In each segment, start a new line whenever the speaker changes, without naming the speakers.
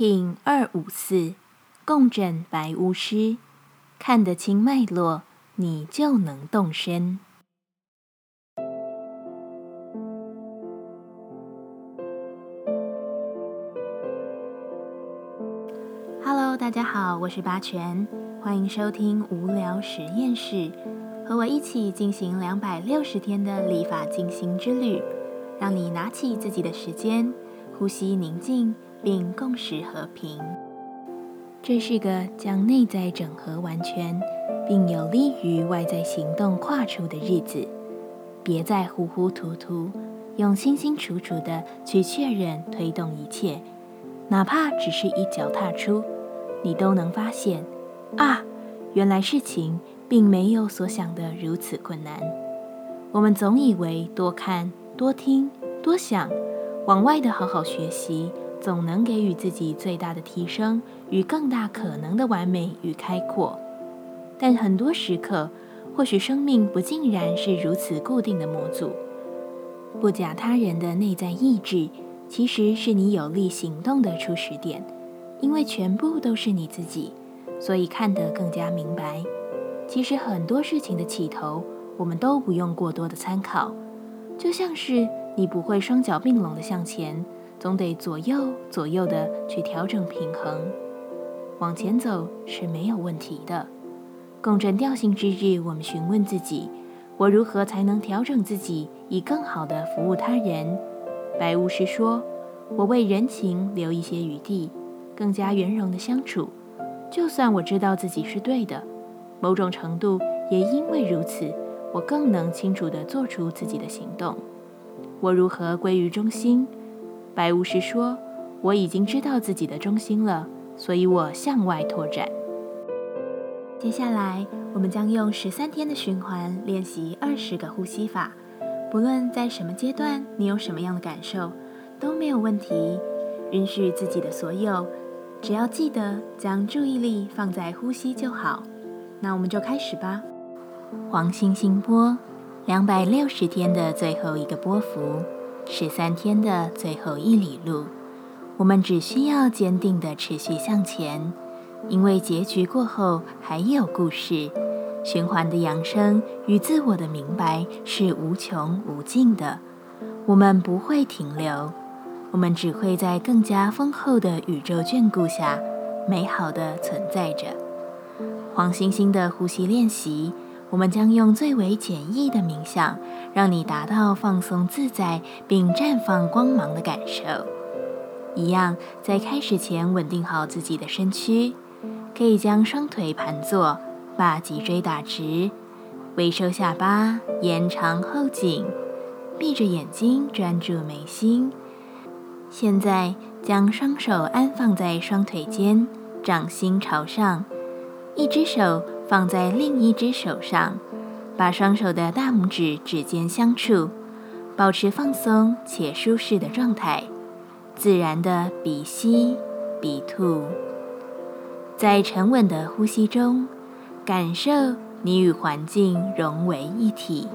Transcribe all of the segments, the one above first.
P 二五四共振白巫师，看得清脉络，你就能动身。Hello，大家好，我是八全，欢迎收听无聊实验室，和我一起进行两百六十天的立法进行之旅，让你拿起自己的时间，呼吸宁静。并共识和平。这是个将内在整合完全，并有利于外在行动跨出的日子。别再糊糊涂涂，用清清楚楚的去确认推动一切，哪怕只是一脚踏出，你都能发现啊，原来事情并没有所想的如此困难。我们总以为多看、多听、多想，往外的好好学习。总能给予自己最大的提升与更大可能的完美与开阔，但很多时刻，或许生命不尽然是如此固定的模组。不假他人的内在意志，其实是你有力行动的初始点。因为全部都是你自己，所以看得更加明白。其实很多事情的起头，我们都不用过多的参考。就像是你不会双脚并拢的向前。总得左右左右的去调整平衡，往前走是没有问题的。共振调性之日，我们询问自己：我如何才能调整自己，以更好的服务他人？白巫师说：“我为人情留一些余地，更加圆融的相处。就算我知道自己是对的，某种程度也因为如此，我更能清楚地做出自己的行动。我如何归于中心？”白巫师说：“我已经知道自己的中心了，所以我向外拓展。接下来，我们将用十三天的循环练习二十个呼吸法。不论在什么阶段，你有什么样的感受，都没有问题。允许自己的所有，只要记得将注意力放在呼吸就好。那我们就开始吧。黄星星波，两百六十天的最后一个波幅。”十三天的最后一里路，我们只需要坚定的持续向前，因为结局过后还有故事。循环的扬升与自我的明白是无穷无尽的，我们不会停留，我们只会在更加丰厚的宇宙眷顾下，美好的存在着。黄星星的呼吸练习。我们将用最为简易的冥想，让你达到放松自在并绽放光芒的感受。一样，在开始前稳定好自己的身躯，可以将双腿盘坐，把脊椎打直，微收下巴，延长后颈，闭着眼睛专注眉心。现在，将双手安放在双腿间，掌心朝上，一只手。放在另一只手上，把双手的大拇指指尖相触，保持放松且舒适的状态，自然的鼻吸鼻吐，在沉稳的呼吸中，感受你与环境融为一体，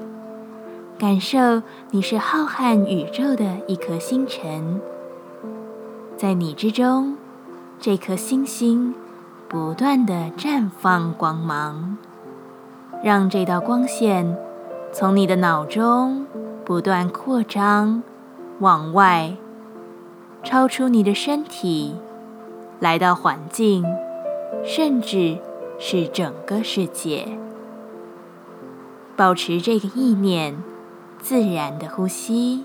感受你是浩瀚宇宙的一颗星辰，在你之中，这颗星星。不断的绽放光芒，让这道光线从你的脑中不断扩张，往外，超出你的身体，来到环境，甚至是整个世界。保持这个意念，自然的呼吸。